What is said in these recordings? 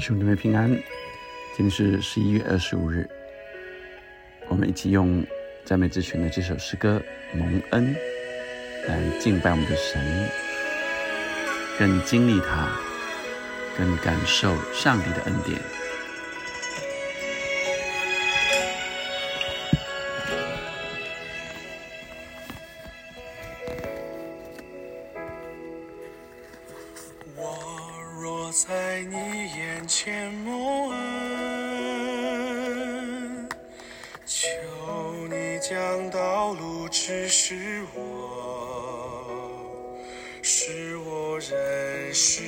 兄姊妹平安，今天是十一月二十五日，我们一起用赞美之泉的这首诗歌《蒙恩》来敬拜我们的神，更经历他，更感受上帝的恩典。我若在你眼前梦恩，求你将道路指示我，使我认识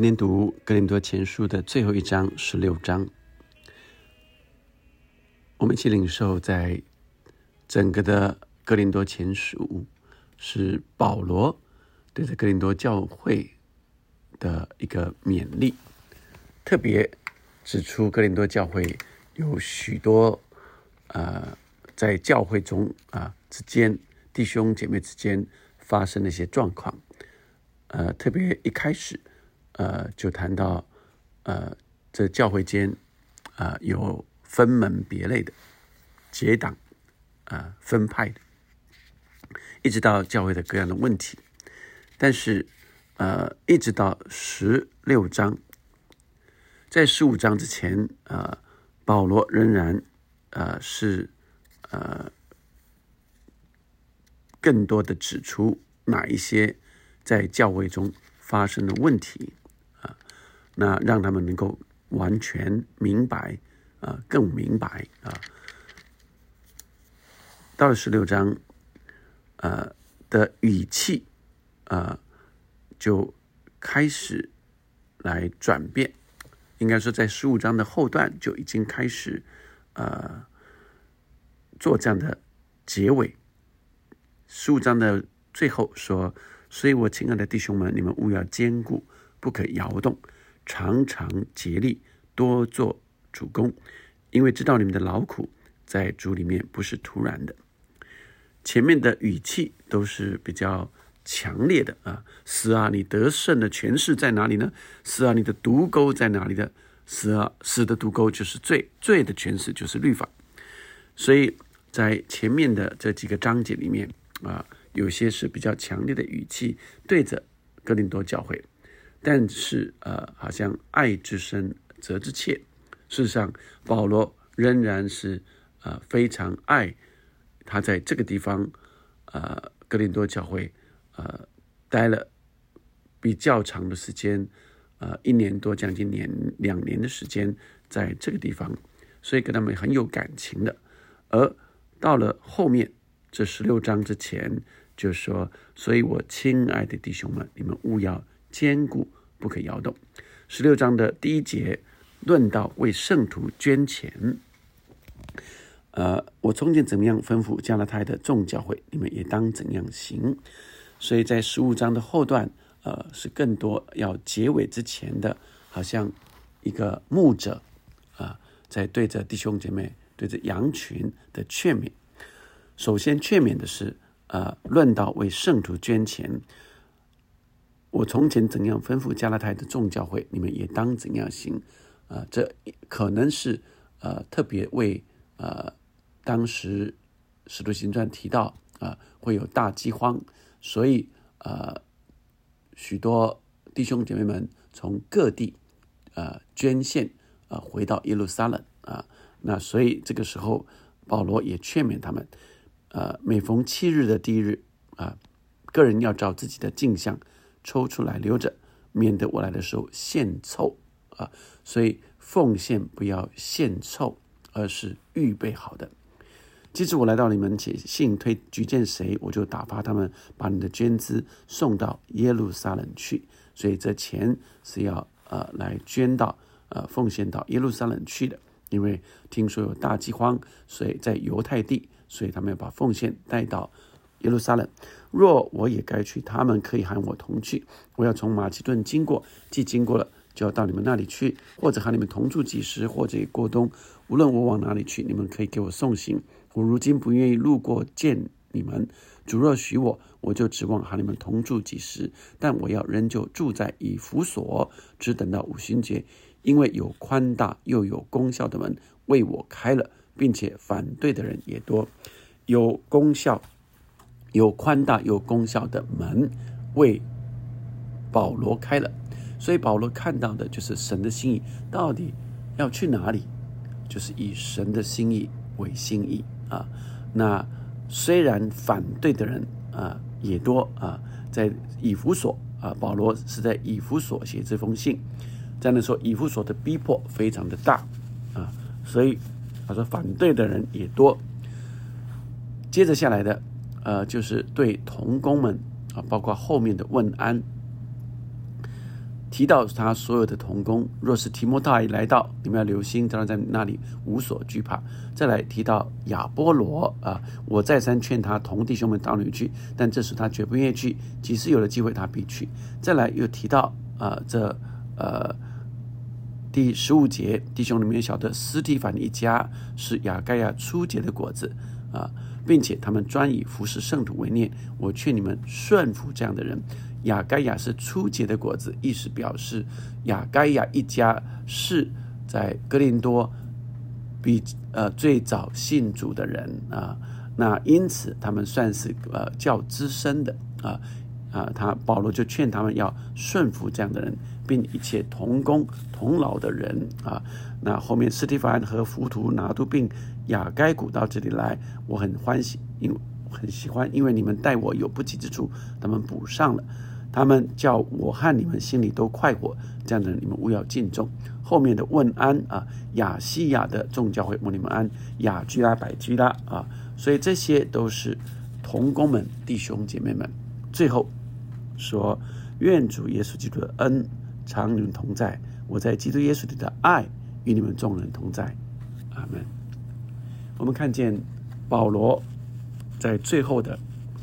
今天读《格林多前书》的最后一章十六章，我们一起领受，在整个的《格林多前书》是保罗对着格林多教会的一个勉励，特别指出格林多教会有许多呃在教会中啊之间弟兄姐妹之间发生的一些状况，呃，特别一开始。呃，就谈到，呃，这教会间，啊，有分门别类的结党，啊，分派的，一直到教会的各样的问题，但是，呃，一直到十六章，在十五章之前，呃，保罗仍然，呃，是，呃，更多的指出哪一些在教会中发生的问题。那让他们能够完全明白，啊，更明白啊。到了十六章，呃的语气，啊，就开始来转变。应该说，在十五章的后段就已经开始，呃，做这样的结尾。十五章的最后说：“所以我亲爱的弟兄们，你们务要坚固，不可摇动。”常常竭力多做主公，因为知道你们的劳苦在主里面不是突然的。前面的语气都是比较强烈的啊，是啊，你得胜的权势在哪里呢？是啊，你的毒钩在哪里的？死啊，死的毒钩就是罪，罪的权势就是律法。所以在前面的这几个章节里面啊，有些是比较强烈的语气对着哥林多教会。但是，呃，好像爱之深，责之切。事实上，保罗仍然是呃非常爱他在这个地方，呃，格林多教会，呃，待了比较长的时间，呃，一年多，将近年两年的时间，在这个地方，所以跟他们很有感情的。而到了后面这十六章之前，就说：“所以我亲爱的弟兄们，你们务要。”坚固不可摇动。十六章的第一节论到为圣徒捐钱，呃，我从前怎么样吩咐加拉太的众教会，你们也当怎样行。所以在十五章的后段，呃，是更多要结尾之前的，好像一个牧者啊，在对着弟兄姐妹、对着羊群的劝勉。首先劝勉的是，呃，论到为圣徒捐钱。我从前怎样吩咐加拉太的众教会，你们也当怎样行。啊，这可能是呃特别为呃。当时《使徒行传》提到啊，会有大饥荒，所以呃，许多弟兄姐妹们从各地呃捐献啊，回到耶路撒冷啊。那所以这个时候，保罗也劝勉他们，呃，每逢七日的第一日啊，个人要照自己的镜像抽出来留着，免得我来的时候献凑啊。所以奉献不要献凑，而是预备好的。即使我来到你们写信推举荐谁，我就打发他们把你的捐资送到耶路撒冷去。所以这钱是要呃来捐到呃奉献到耶路撒冷去的。因为听说有大饥荒，所以在犹太地，所以他们要把奉献带到耶路撒冷。若我也该去，他们可以喊我同去。我要从马其顿经过，既经过了，就要到你们那里去，或者喊你们同住几时，或者过冬。无论我往哪里去，你们可以给我送行。我如今不愿意路过见你们，主若许我，我就指望和你们同住几时。但我要仍旧住在以弗所，只等到五旬节，因为有宽大又有功效的门为我开了，并且反对的人也多。有功效、有宽大、有功效的门为保罗开了，所以保罗看到的就是神的心意到底要去哪里，就是以神的心意为心意。啊，那虽然反对的人啊也多啊，在以弗所啊，保罗是在以弗所写这封信，这样说，以弗所的逼迫非常的大啊，所以他说反对的人也多。接着下来的呃，就是对童工们啊，包括后面的问安。提到他所有的童工，若是提摩太来到，你们要留心，当然在那里无所惧怕。再来提到亚波罗啊，我再三劝他同弟兄们到那里去，但这时他绝不愿意去。即使有了机会，他必去。再来又提到啊，这呃第十五节，弟兄里面晓得斯提凡一家是亚盖亚初结的果子啊，并且他们专以服侍圣徒为念。我劝你们顺服这样的人。雅盖亚是初结的果子，意思表示雅盖亚一家是在哥林多比呃最早信主的人啊，那因此他们算是呃较资深的啊啊，他保罗就劝他们要顺服这样的人，并一切同工同劳的人啊。那后面斯蒂凡和浮图拿都并雅该古到这里来，我很欢喜，因很喜欢，因为你们待我有不及之处，他们补上了。他们叫我和你们心里都快活，这样的你们勿要敬重。后面的问安啊，亚细亚的众教会问你们安，雅居拉、百居拉啊，所以这些都是同工们、弟兄姐妹们。最后说，愿主耶稣基督的恩常与同在，我在基督耶稣里的爱与你们众人同在。阿门。我们看见保罗在最后的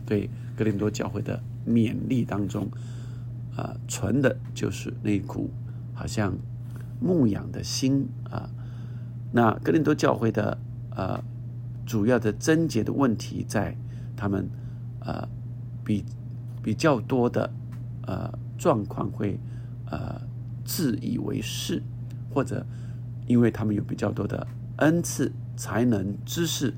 对格林多教会的。勉励当中，啊，存的就是那股好像牧养的心啊。那格林多教会的呃主要的症结的问题在他们呃比比较多的呃状况会呃自以为是，或者因为他们有比较多的恩赐、才能、知识、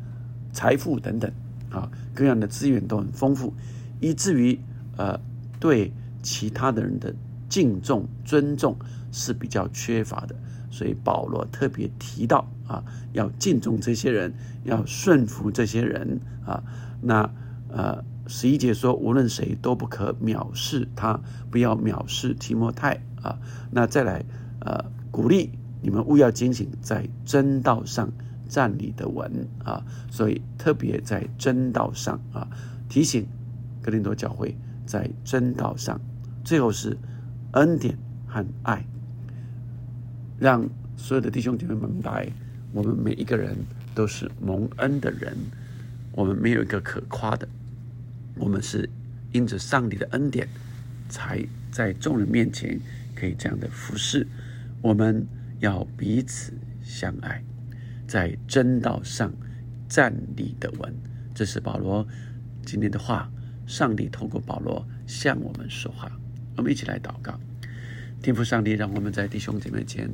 财富等等啊，各样的资源都很丰富，以至于。呃，对其他的人的敬重、尊重是比较缺乏的，所以保罗特别提到啊，要敬重这些人，要顺服这些人啊。那呃，十一节说，无论谁都不可藐视他，不要藐视提摩太啊。那再来呃，鼓励你们勿要警醒，在真道上站立的稳啊。所以特别在真道上啊，提醒格林多教会。在真道上，最后是恩典和爱，让所有的弟兄姐妹明白，我们每一个人都是蒙恩的人，我们没有一个可夸的，我们是因着上帝的恩典，才在众人面前可以这样的服侍。我们要彼此相爱，在真道上站立的稳。这是保罗今天的话。上帝透过保罗向我们说话，我们一起来祷告。天父上帝，让我们在弟兄姐妹间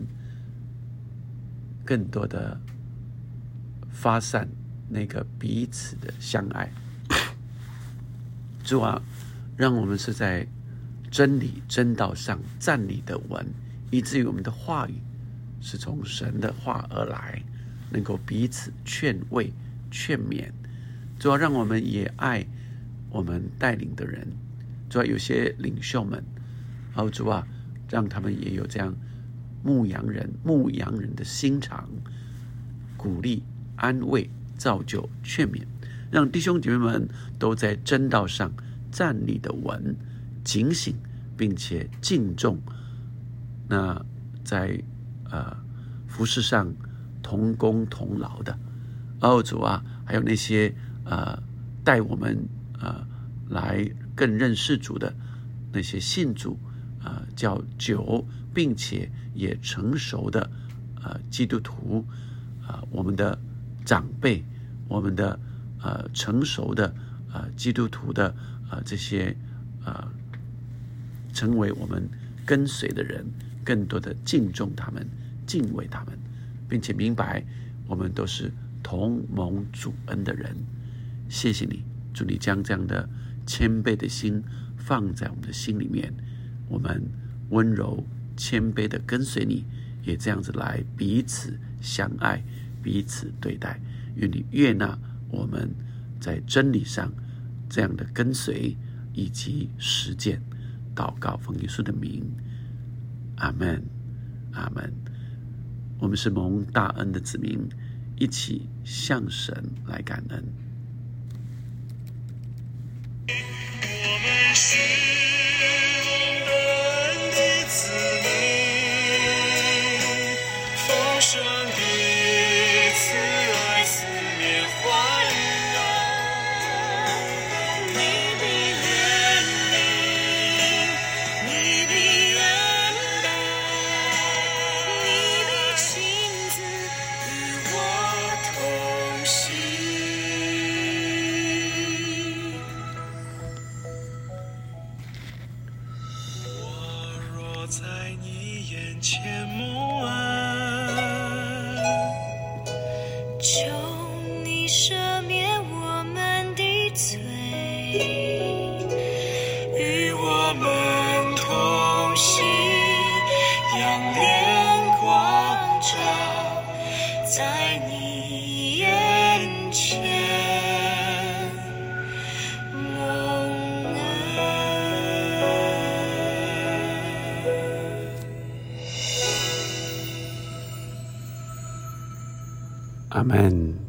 更多的发散那个彼此的相爱。主啊，让我们是在真理真道上站立的稳，以至于我们的话语是从神的话而来，能够彼此劝慰、劝勉。主要，让我们也爱。我们带领的人，主要有些领袖们，好主啊，让他们也有这样牧羊人、牧羊人的心肠，鼓励、安慰、造就、劝勉，让弟兄姐妹们都在正道上站立的稳、警醒，并且敬重。那在呃服饰上同工同劳的，哦主啊，还有那些呃带我们。啊，来更认识主的那些信主啊，叫久并且也成熟的啊基督徒啊，我们的长辈，我们的呃成熟的啊基督徒的啊这些啊，成为我们跟随的人，更多的敬重他们，敬畏他们，并且明白我们都是同蒙主恩的人。谢谢你。祝你将这样的谦卑的心放在我们的心里面，我们温柔谦卑的跟随你，也这样子来彼此相爱，彼此对待。愿你悦纳我们在真理上这样的跟随以及实践。祷告奉耶稣的名，阿门，阿门。我们是蒙大恩的子民，一起向神来感恩。门。